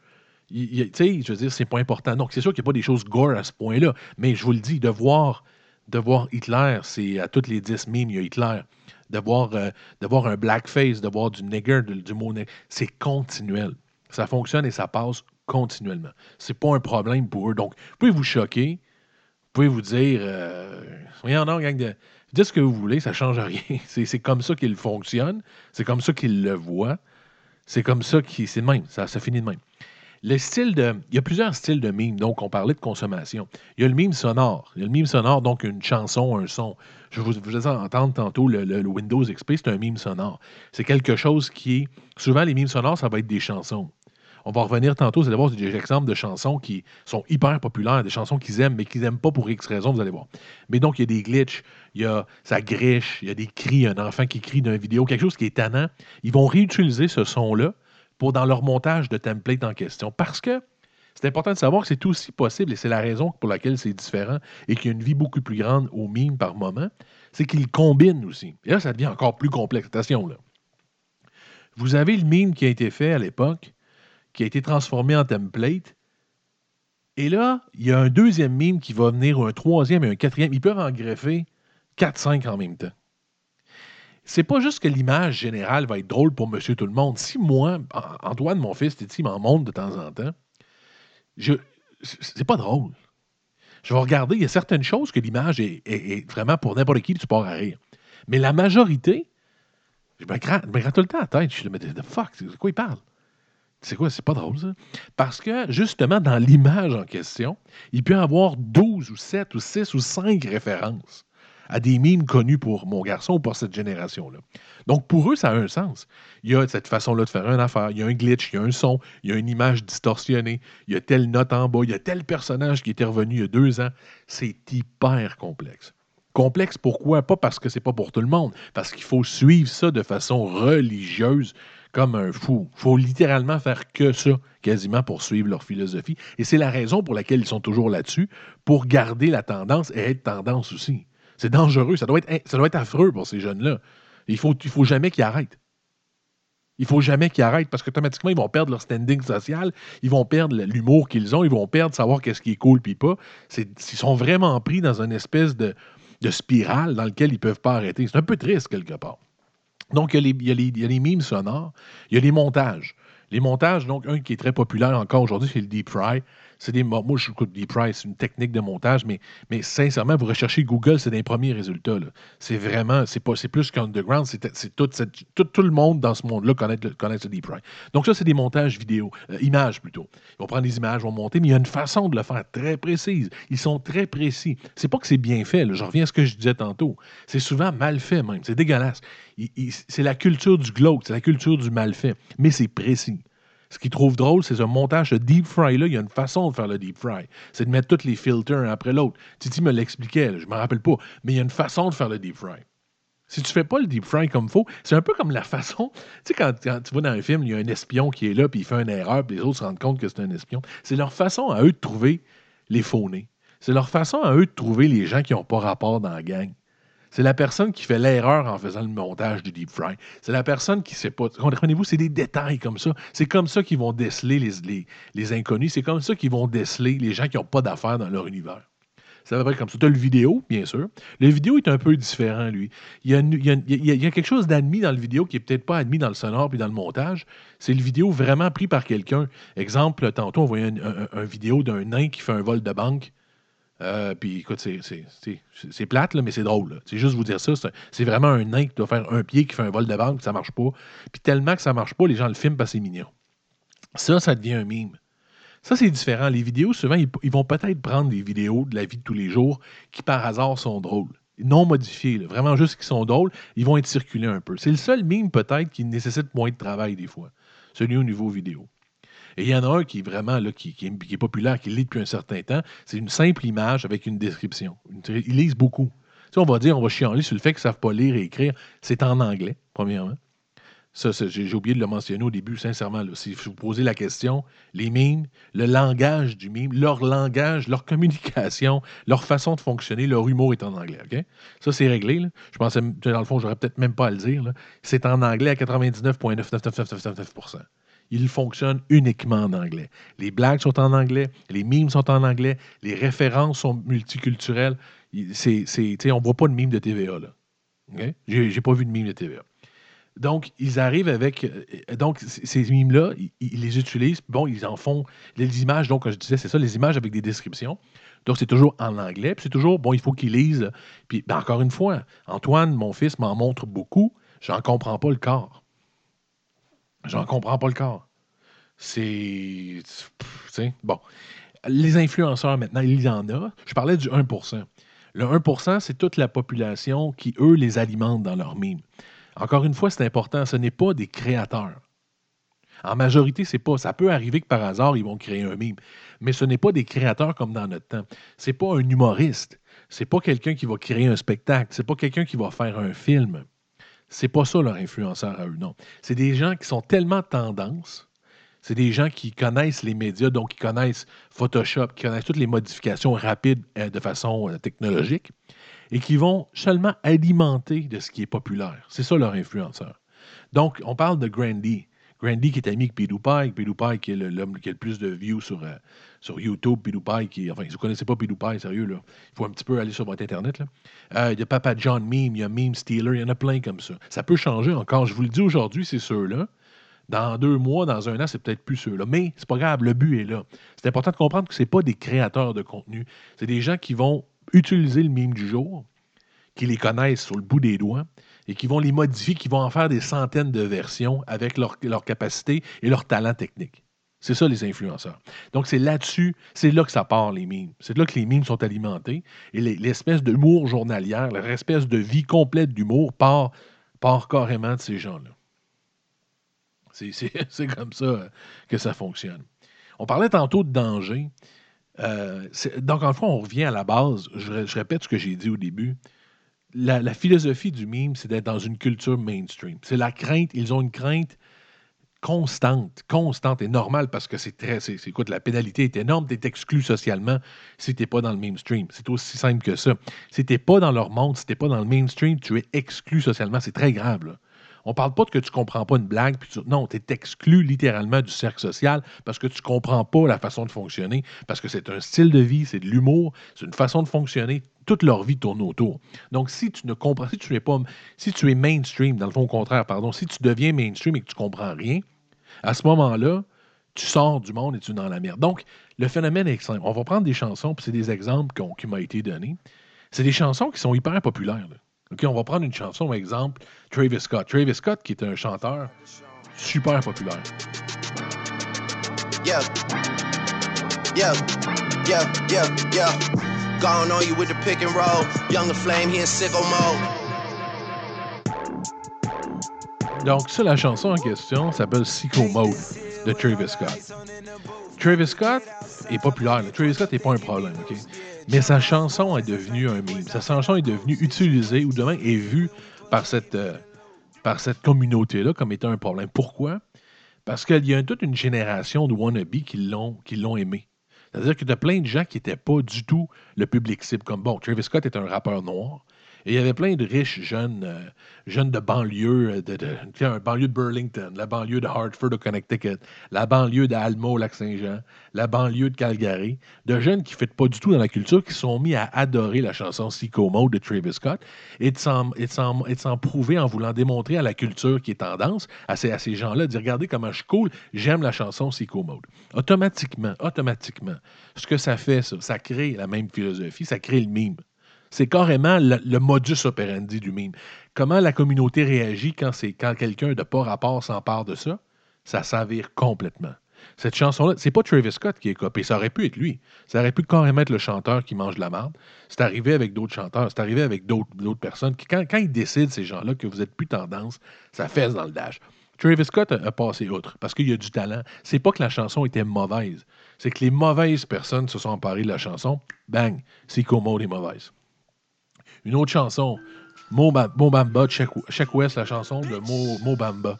tu sais, je veux dire, c'est pas important. Donc, c'est sûr qu'il n'y a pas des choses gore à ce point-là, mais je vous le dis, de voir, de voir Hitler, c'est à toutes les 10 mimes, il y a Hitler. De voir, euh, de voir un blackface, de voir du nigger, du mot nigger, c'est continuel. Ça fonctionne et ça passe continuellement. C'est pas un problème pour eux. Donc, vous pouvez vous choquer, vous pouvez vous dire, euh, voyons non, gang de. Dites ce que vous voulez, ça ne change rien. (laughs) C'est comme ça qu'il fonctionne, c'est comme ça qu'il le voit, c'est comme ça qu'il. C'est le même, ça, ça finit de même. De. Il y a plusieurs styles de mime. Donc, on parlait de consommation. Il y a le mime sonore. Il y a le mime sonore, donc une chanson, un son. Je vous, vous entendre tantôt le, le, Windows XP, c'est un mime sonore. C'est quelque chose qui est. Souvent, les mimes sonores, ça va être des chansons. On va revenir tantôt, vous allez voir des exemples de chansons qui sont hyper populaires, des chansons qu'ils aiment, mais qu'ils n'aiment pas pour X raison, vous allez voir. Mais donc, il y a des glitches, il y a ça griche, il y a des cris, un enfant qui crie d'une vidéo, quelque chose qui est tannant. Ils vont réutiliser ce son-là dans leur montage de template en question. Parce que c'est important de savoir que c'est aussi possible, et c'est la raison pour laquelle c'est différent et qu'il y a une vie beaucoup plus grande au mime par moment, c'est qu'ils combinent aussi. Et là, ça devient encore plus complexe. Attention, là. Vous avez le mime qui a été fait à l'époque, qui a été transformé en template. Et là, il y a un deuxième mime qui va venir, un troisième et un quatrième. Ils peuvent en greffer 4-5 en même temps c'est pas juste que l'image générale va être drôle pour monsieur tout le monde. Si moi, Antoine, mon fils, Titi, m'en montre de temps en temps, c'est pas drôle. Je vais regarder, il y a certaines choses que l'image est, vraiment pour n'importe qui du sport à rire. Mais la majorité, je me gratte, tout le temps la tête. Je me dis, the fuck, c'est quoi il parle? C'est quoi, c'est pas drôle, ça? Parce que, justement, dans l'image en question, il peut y avoir 12 ou 7 ou 6 ou 5 références à des mimes connus pour mon garçon ou pour cette génération-là. Donc, pour eux, ça a un sens. Il y a cette façon-là de faire une affaire, il y a un glitch, il y a un son, il y a une image distorsionnée, il y a telle note en bas, il y a tel personnage qui était revenu il y a deux ans. C'est hyper complexe. Complexe, pourquoi? Pas parce que c'est pas pour tout le monde, parce qu'il faut suivre ça de façon religieuse comme un fou. Il faut littéralement faire que ça, quasiment, pour suivre leur philosophie. Et c'est la raison pour laquelle ils sont toujours là-dessus, pour garder la tendance et être tendance aussi. C'est dangereux. Ça doit, être, ça doit être affreux pour ces jeunes-là. Il ne faut, il faut jamais qu'ils arrêtent. Il faut jamais qu'ils arrêtent parce qu'automatiquement, ils vont perdre leur standing social, ils vont perdre l'humour qu'ils ont, ils vont perdre savoir qu'est-ce qui est cool puis pas. Ils sont vraiment pris dans une espèce de, spirale dans laquelle ils ne peuvent pas arrêter. C'est un peu triste quelque part. Donc, il y, y a les mimes sonores, il y a les montages. Les montages, donc, un qui est très populaire encore aujourd'hui, c'est le Deep Fry. C'est des, moi, je trouve Deep Price, c'est une technique de montage, mais, mais sincèrement, vous recherchez Google, c'est des premiers résultats. C'est vraiment, c'est pas, c'est plus qu'underground, c'est, c'est tout, tout, tout, le monde dans ce monde-là connaît, connaît ce Deep Price. Donc ça, c'est des montages vidéo, euh, images plutôt. Ils vont prendre des images, vont monter, mais il y a une façon de le faire très précise. Ils sont très précis. C'est pas que c'est bien fait, je reviens à ce que je disais tantôt. C'est souvent mal fait même, c'est dégueulasse. c'est la culture du glauque, c'est la culture du mal fait, mais c'est précis. Ce qu'ils trouvent drôle, c'est ce montage, ce deep fry-là. Il y a une façon de faire le deep fry. C'est de mettre tous les filters un après l'autre. Titi me l'expliquait, je ne me rappelle pas. Mais il y a une façon de faire le deep fry. Si tu fais pas le deep fry comme faut, c'est un peu comme la façon. (laughs) Tu sais, quand, tu vois dans un film, il y a un espion qui est là, puis il fait une erreur, puis les autres se rendent compte que c'est un espion. C'est leur façon à eux de trouver les faux nez. C'est leur façon à eux de trouver les gens qui n'ont pas rapport dans la gang. C'est la personne qui fait l'erreur en faisant le montage du deep fry. C'est la personne qui ne sait pas. Comprenez-vous, c'est des détails comme ça. C'est comme ça qu'ils vont déceler les, inconnus. C'est comme ça qu'ils vont déceler les gens qui n'ont pas d'affaires dans leur univers. C'est à peu près comme ça. Tu as le vidéo, bien sûr. Le vidéo est un peu différent, lui. Il y a, quelque chose d'admis dans le vidéo qui est peut-être pas admis dans le sonore puis dans le montage. C'est le vidéo vraiment pris par quelqu'un. Exemple, tantôt, on voyait un, un- un vidéo d'un nain qui fait un vol de banque. Euh, puis écoute, c'est- plate, mais c'est drôle. C'est juste vous dire ça. c'est- vraiment un nain qui doit faire un pied qui fait un vol de banque, puis ça marche pas. Puis tellement que ça marche pas, les gens le filment parce que c'est mignon. Ça, ça devient un mime. Ça, c'est différent. Les vidéos, souvent, ils, vont peut-être prendre des vidéos de la vie de tous les jours qui, par hasard, sont drôles. Non modifiées, vraiment juste qui sont drôles, ils vont être circulés un peu. C'est le seul mime, peut-être, qui nécessite moins de travail, des fois. Celui au niveau vidéo. Et il y en a un qui est vraiment là, qui, est, populaire, qui lit depuis un certain temps. C'est une simple image avec une description. Ils lisent beaucoup. On va dire, on va chialer sur le fait qu'ils ne savent pas lire et écrire. C'est en anglais, premièrement. Ça, j'ai oublié de le mentionner au début, sincèrement. Si vous posez la question, les mimes, le langage du mime, leur langage, leur communication, leur façon de fonctionner, leur humour est en anglais. Ça, c'est réglé. Je pensais, dans le fond, j'aurais peut-être même pas à le dire. C'est en anglais à 99,99999%. Il fonctionne uniquement en anglais. Les blagues sont en anglais, les mimes sont en anglais, les références sont multiculturelles. C'est, on ne voit pas de mime de TVA. Là. OK? J'ai, pas vu de mime de TVA. Donc, ils arrivent avec. euh, Donc, ces mimes-là, ils, ils les utilisent. Bon, ils en font. Les images, donc, comme je disais, c'est ça, les images avec des descriptions. Donc, c'est toujours en anglais. Puis c'est toujours, bon, il faut qu'ils lisent. Puis, ben, encore une fois, Antoine, mon fils, m'en montre beaucoup. J'en comprends pas le corps. J'en comprends pas le corps. C'est. bon. Les influenceurs, maintenant, il y en a. Je parlais du 1% Le 1% c'est toute la population qui, eux, les alimentent dans leurs mimes. Encore une fois, c'est important, ce n'est pas des créateurs. En majorité, c'est pas. Ça peut arriver que par hasard, ils vont créer un mime. Mais ce n'est pas des créateurs comme dans notre temps. C'est pas un humoriste. C'est pas quelqu'un qui va créer un spectacle. C'est pas quelqu'un qui va faire un film. C'est pas ça leur influenceur à eux, non. C'est des gens qui sont tellement tendance. C'est des gens qui connaissent les médias, donc qui connaissent Photoshop, qui connaissent toutes les modifications rapides euh, de façon euh, technologique et qui vont seulement alimenter de ce qui est populaire. C'est ça leur influenceur. Donc, on parle de Grandy. Grandy qui est ami avec PewDiePie, PewDiePie qui est l'homme qui a le plus de views sur, euh, sur YouTube, PewDiePie qui, enfin, si vous ne connaissez pas PewDiePie, sérieux, là, il faut un petit peu aller sur votre Internet. Là. Euh, il y a Papa John Meme, il y a Meme Stealer, il y en a plein comme ça. Ça peut changer encore. Je vous le dis aujourd'hui, c'est ceux-là. Dans deux mois, dans un an, c'est peut-être plus ceux-là. Mais c'est pas grave, le but est là. C'est important de comprendre que ce pas des créateurs de contenu. C'est des gens qui vont utiliser le mime du jour, qui les connaissent sur le bout des doigts et qui vont les modifier, qui vont en faire des centaines de versions avec leur, leur capacité et leur talent technique. C'est ça, les influenceurs. Donc, c'est là-dessus, c'est là que ça part, les mimes. C'est là que les mimes sont alimentés. Et les- l'espèce d'humour journalière, l'espèce de vie complète d'humour part, part carrément de ces gens-là. (laughs) C'est- comme ça euh, que ça fonctionne. On parlait tantôt de danger. Euh, donc, en fait, on revient à la base. Je répète ce que j'ai dit au début. La, philosophie du mime, c'est d'être dans une culture mainstream. C'est la crainte. Ils ont une crainte constante, constante et normale parce que c'est très. c'est- écoute, la pénalité est énorme. Tu es exclu socialement si tu n'es pas dans le mainstream. C'est aussi simple que ça. Si tu n'es pas dans leur monde, si tu n'es pas dans le mainstream, tu es exclu socialement. C'est très grave. On parle pas de que tu comprends pas une blague. Tu- non, tu es exclu littéralement du cercle social parce que tu comprends pas la façon de fonctionner, parce que c'est un style de vie, c'est de l'humour, c'est une façon de fonctionner. Toute leur vie tourne autour. Donc, si tu ne comprends, si tu es pas, si tu es mainstream, dans le fond, au contraire, pardon, si tu deviens mainstream et que tu comprends rien, à ce moment-là, tu sors du monde et tu es dans la merde. Donc, le phénomène est simple. On va prendre des chansons, puis c'est des exemples qui m'ont été donnés. C'est des chansons qui sont hyper populaires. OK, on va prendre une chanson, exemple, Travis Scott. Travis Scott, qui est un chanteur super populaire. Yeah. Yeah. Yeah. Yeah. Yeah. Gone on you with the pick and roll. Young the flame, he in sicko mode. Donc, ça, la chanson en question s'appelle Sicko Mode de Travis Scott. Travis Scott est populaire. Travis Scott n'est pas un problème, OK? Mais sa chanson est devenue un meme. Sa chanson est devenue utilisée ou demain est vue par cette, euh, communauté-là comme étant un problème. Pourquoi? Parce qu'il y a toute une génération de wannabes qui l'ont, qui aimé. C'est-à-dire que tu as plein de gens qui n'étaient pas du tout le public cible. Comme, bon, Travis Scott est un rappeur noir. Et il y avait plein de riches jeunes, euh, jeunes de banlieue, euh, de, banlieue de Burlington, la banlieue de Hartford au Connecticut, la banlieue d'Alma au Lac-Saint-Jean, la banlieue de Calgary, de jeunes qui ne font pas du tout dans la culture, qui sont mis à adorer la chanson Sicko Mode de Travis Scott et de s'en prouver en voulant démontrer à la culture qui est tendance, à ces, gens-là, de dire regardez comment je suis j'aime la chanson Sicko Mode. Automatiquement, automatiquement, ce que ça fait, ça, ça crée la même philosophie, ça crée le mime. C'est carrément le, modus operandi du mime. Comment la communauté réagit quand, quand quelqu'un de pas rapport s'empare de ça? Ça s'avère complètement. Cette chanson-là, c'est pas Travis Scott qui est copié. Ça aurait pu être lui. Ça aurait pu carrément être le chanteur qui mange de la merde. C'est arrivé avec d'autres chanteurs. C'est arrivé avec d'autres personnes. Quand, ils décident, ces gens-là, que vous êtes plus tendance, ça fesse dans le dash. Travis Scott a, passé outre parce qu'il y a du talent. C'est pas que la chanson était mauvaise. C'est que les mauvaises personnes se sont emparées de la chanson. Bang, c'est Como est mauvaise. Une autre chanson, Mo, Bamba, Check, West, la chanson de Mo, Mo Bamba.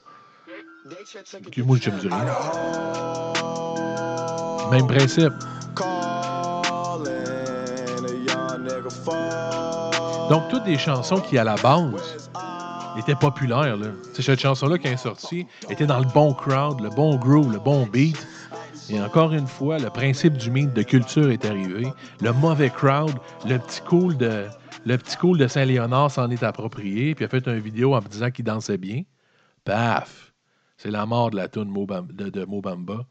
Que moi, je me rien. Même principe. Donc, toutes des chansons qui, à la base, étaient populaires. Là. Cette chanson-là qui est sortie était dans le bon crowd, le bon groove, le bon beat. Et encore une fois, le principe du mythe de culture est arrivé. Le mauvais crowd, le petit cool de, le petit cool de Saint-Léonard s'en est approprié, puis a fait une vidéo en disant qu'il dansait bien. Paf! C'est la mort de la tune de, Mobamba.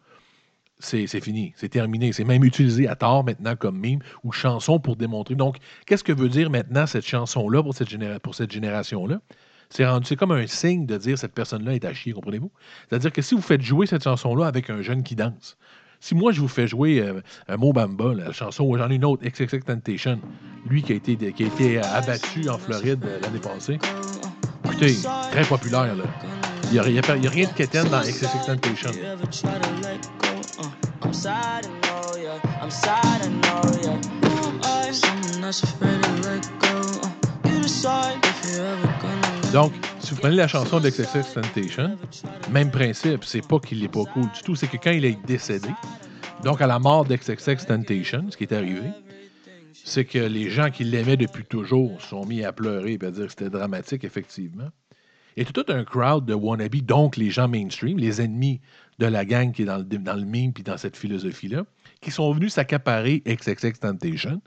C'est fini, c'est terminé. C'est même utilisé à tort maintenant comme mime ou chanson pour démontrer. Donc, qu'est-ce que veut dire maintenant cette chanson-là pour cette, génération-là? C'est rendu, comme un signe de dire cette personne-là est à chier, comprenez-vous? C'est-à-dire que si vous faites jouer cette chanson-là avec un jeune qui danse, si moi, je vous fais jouer euh, un Mo Bamba, la chanson, j'en ai une autre, XXX Temptation, lui qui a été, qui a été abattu en Floride euh, l'année passée, écoutez, très populaire, là. Il n'y a, a, rien de quétaine dans XXX Temptation. Donc, si vous prenez la chanson de XXX même principe, c'est pas qu'il est pas cool du tout, c'est que quand il est décédé, donc à la mort d'XXX Temptation, ce qui est arrivé, c'est que les gens qui l'aimaient depuis toujours sont mis à pleurer et à dire que c'était dramatique, effectivement. Et tout un crowd de wannabe, donc les gens mainstream, les ennemis de la gang qui est dans le, dans le meme puis dans cette philosophie-là, qui sont venus s'accaparer XXX Temptation,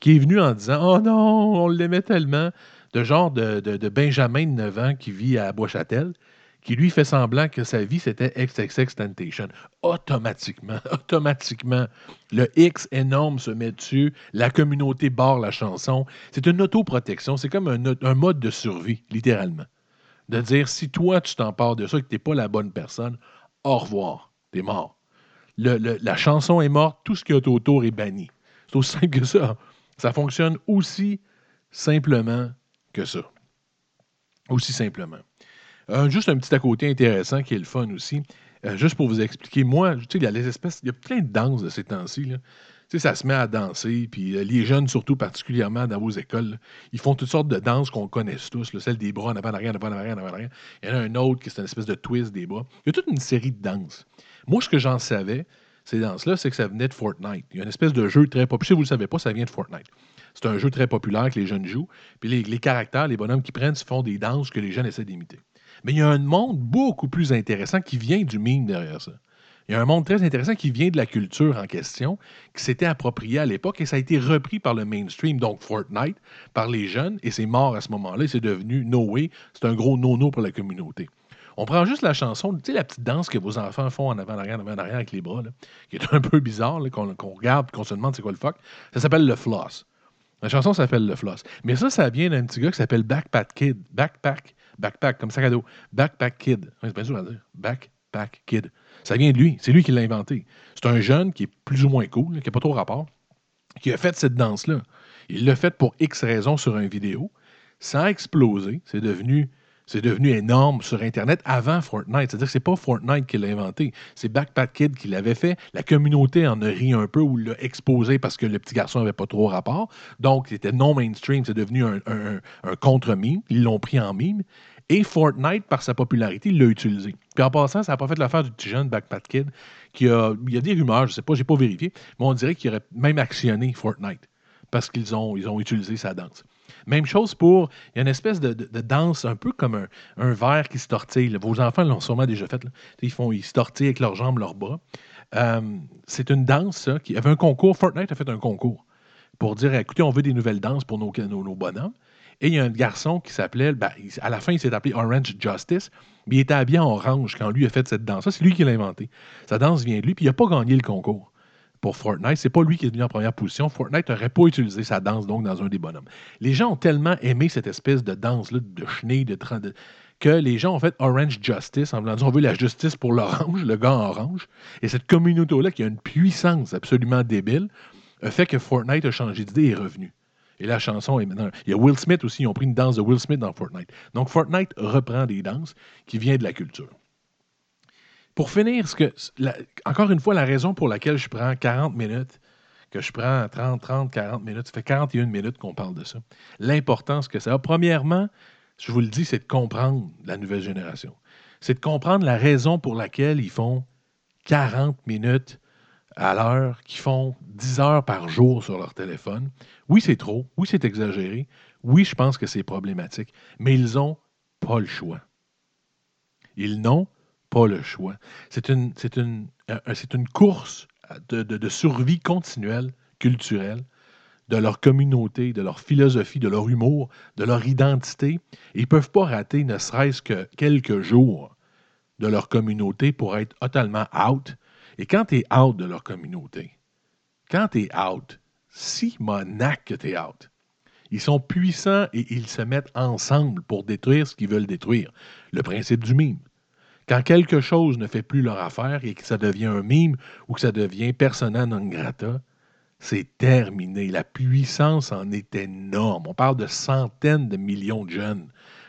qui est venu en disant Oh non, on l'aimait tellement de genre de, de, Benjamin de 9 ans qui vit à Bois-Châtel, qui lui fait semblant que sa vie c'était XXX Temptation. Automatiquement, (laughs) automatiquement, le X énorme se met dessus, la communauté barre la chanson. C'est une autoprotection, c'est comme un, un, mode de survie, littéralement. De dire si toi tu t'empares de ça et que tu n'es pas la bonne personne, au revoir, tu es mort. Le, la chanson est morte, tout ce qui est autour est banni. C'est aussi simple que ça. Ça fonctionne aussi simplement que ça. Aussi simplement. Euh, juste un petit à côté intéressant qui est le fun aussi. Euh, juste pour vous expliquer, moi, tu il y a les espèces, il y a plein de danses de ces temps-ci. Tu ça se met à danser, puis euh, les jeunes, surtout particulièrement dans vos écoles, ils font toutes sortes de danses qu'on connaisse tous, celle des bras en avant, en arrière, en avant, en arrière, en avant, en arrière. Il y en a un autre qui c'est une espèce de twist des bras. Il y a toute une série de danses. Moi, ce que j'en savais, ces danses-là, c'est que ça venait de Fortnite. Il y a une espèce de jeu très populaire. Si vous ne le savez pas, ça vient de Fortnite. C'est un jeu très populaire que les jeunes jouent. Puis les, caractères, les bonhommes qui prennent, font des danses que les jeunes essaient d'imiter. Mais il y a un monde beaucoup plus intéressant qui vient du mime derrière ça. Il y a un monde très intéressant qui vient de la culture en question, qui s'était approprié à l'époque et ça a été repris par le mainstream, donc Fortnite, par les jeunes, et c'est mort à ce moment-là, c'est devenu No Way, c'est un gros no-no pour la communauté. On prend juste la chanson, tu sais, la petite danse que vos enfants font en avant, en arrière, en avant, en arrière avec les bras, qui est un peu bizarre, qu'on regarde qu'on se demande c'est quoi le fuck. Ça s'appelle le floss. La chanson s'appelle Le Floss. Mais ça, ça vient d'un petit gars qui s'appelle Backpack Kid. Backpack. Backpack, comme sac à dos. Backpack Kid. C'est bien sûr à dire. Backpack Kid. Ça vient de lui. C'est lui qui l'a inventé. C'est un jeune qui est plus ou moins cool, qui n'a pas trop rapport, qui a fait cette danse-là. Il l'a fait pour X raisons sur une vidéo. Ça a explosé. C'est devenu c'est devenu énorme sur Internet avant Fortnite. C'est-à-dire que c'est pas Fortnite qui l'a inventé. C'est Backpack Kid qui l'avait fait. La communauté en a ri un peu ou l'a exposé parce que le petit garçon n'avait pas trop rapport. Donc, c'était non mainstream. C'est devenu un, contre-mime. Ils l'ont pris en mime. Et Fortnite, par sa popularité, l'a utilisé. Puis en passant, ça n'a pas fait l'affaire du petit jeune Backpack Kid qui a. Il y a des rumeurs, je ne sais pas, j'ai pas vérifié, mais on dirait qu'il aurait même actionné Fortnite parce qu'ils ont, ils ont utilisé sa danse. Même chose pour. Il y a une espèce de, danse un peu comme un, un verre qui se tortille. Vos enfants l'ont sûrement déjà fait. Ils, font, ils se tortillent avec leurs jambes, leurs bras. Euh, c'est une danse, ça, qui avait un concours. Fortnite a fait un concours pour dire écoutez, on veut des nouvelles danses pour nos, nos, bonhommes. Et il y a un garçon qui s'appelait, ben, à la fin, il s'est appelé Orange Justice, mais il était habillé en orange quand lui a fait cette danse. C'est lui qui l'a inventé. Sa danse vient de lui, puis il n'a pas gagné le concours Fortnite. C'est pas lui qui est venu en première position. Fortnite n'aurait pas utilisé sa danse, donc, dans un des bonhommes. Les gens ont tellement aimé cette espèce de danse-là, de chenille, de, de- que les gens ont fait Orange Justice en voulant dire on veut la justice pour l'orange, le gars orange. Et cette communauté-là, qui a une puissance absolument débile, a fait que Fortnite a changé d'idée et est revenu. Et la chanson est maintenant. Il y a Will Smith aussi, ils ont pris une danse de Will Smith dans Fortnite. Donc Fortnite reprend des danses qui viennent de la culture. Pour finir, encore une fois, la raison pour laquelle je prends 40 minutes, que je prends 30, 30, 40 minutes, ça fait 41 minutes qu'on parle de ça. L'importance que ça a. Premièrement, je vous le dis, c'est de comprendre la nouvelle génération. C'est de comprendre la raison pour laquelle ils font 40 minutes à l'heure, qu'ils font 10 heures par jour sur leur téléphone. Oui, c'est trop. Oui, c'est exagéré. Oui, je pense que c'est problématique. Mais ils n'ont pas le choix. Ils n'ont pas le choix. C'est une, c'est une, euh, c'est une course de, de- de survie continuelle, culturelle, de leur communauté, de leur philosophie, de leur humour, de leur identité. Ils ne peuvent pas rater ne serait-ce que quelques jours de leur communauté pour être totalement out. Et quand tu es out de leur communauté, quand tu es out, si monac que tu es out, ils sont puissants et ils se mettent ensemble pour détruire ce qu'ils veulent détruire. Le principe du mime. Quand quelque chose ne fait plus leur affaire et que ça devient un mime ou que ça devient persona non grata, c'est terminé. La puissance en est énorme. On parle de centaines de millions de jeunes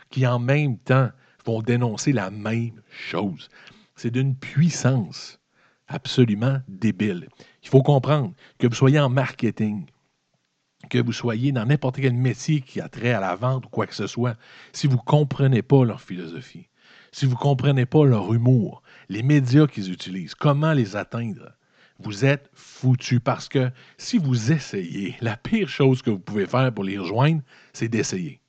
qui en même temps vont dénoncer la même chose. C'est d'une puissance absolument débile. Il faut comprendre que vous soyez en marketing, que vous soyez dans n'importe quel métier qui a trait à la vente ou quoi que ce soit, si vous ne comprenez pas leur philosophie, si vous ne comprenez pas leur humour, les médias qu'ils utilisent, comment les atteindre, vous êtes foutu parce que si vous essayez, la pire chose que vous pouvez faire pour les rejoindre, c'est d'essayer.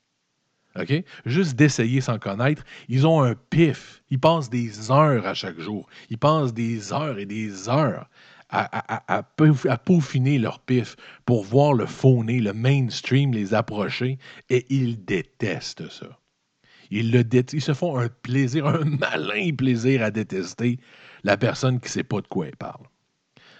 OK? Juste d'essayer sans connaître. Ils ont un pif. Ils passent des heures à chaque jour. Ils passent des heures et des heures à, à- à- à peau- à peaufiner leur pif pour voir le fauné, le mainstream les approcher et ils détestent ça. Ils, le dét- ils se font un plaisir, un malin plaisir à détester la personne qui ne sait pas de quoi elle parle.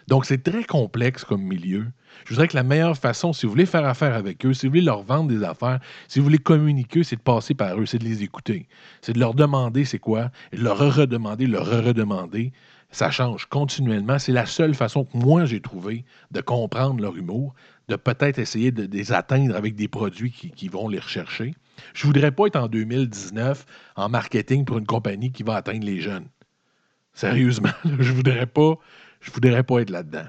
Donc, c'est très complexe comme milieu. Je voudrais que la meilleure façon, si vous voulez faire affaire avec eux, si vous voulez leur vendre des affaires, si vous voulez communiquer, c'est de passer par eux, c'est de les écouter. C'est de leur demander c'est quoi, et de leur redemander, leur redemander. Ça change continuellement. C'est la seule façon que moi j'ai trouvé de comprendre leur humour, de peut-être essayer de, les atteindre avec des produits qui vont les rechercher. Je voudrais pas être en 2019 en marketing pour une compagnie qui va atteindre les jeunes. Sérieusement, je voudrais pas, voudrais pas être là-dedans.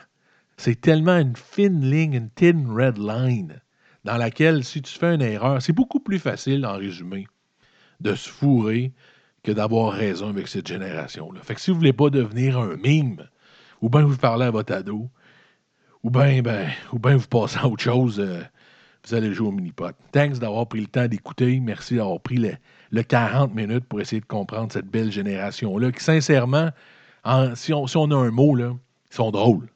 C'est tellement une fine ligne, une thin red line, dans laquelle, si tu fais une erreur, c'est beaucoup plus facile, en résumé, de se fourrer que d'avoir raison avec cette génération-là. Fait que si vous voulez pas devenir un mime, ou bien vous parlez à votre ado, ou bien ben, ou bien vous passez à autre chose, euh, vous allez jouer au mini-pot. Thanks d'avoir pris le temps d'écouter. Merci d'avoir pris le, le 40 minutes pour essayer de comprendre cette belle génération-là, qui sincèrement, en- si, on, si a un mot, là, ils sont drôles.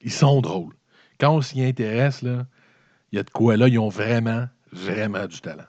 Ils sont drôles. Quand on s'y intéresse, il y a de quoi là, ils ont vraiment, vraiment du talent.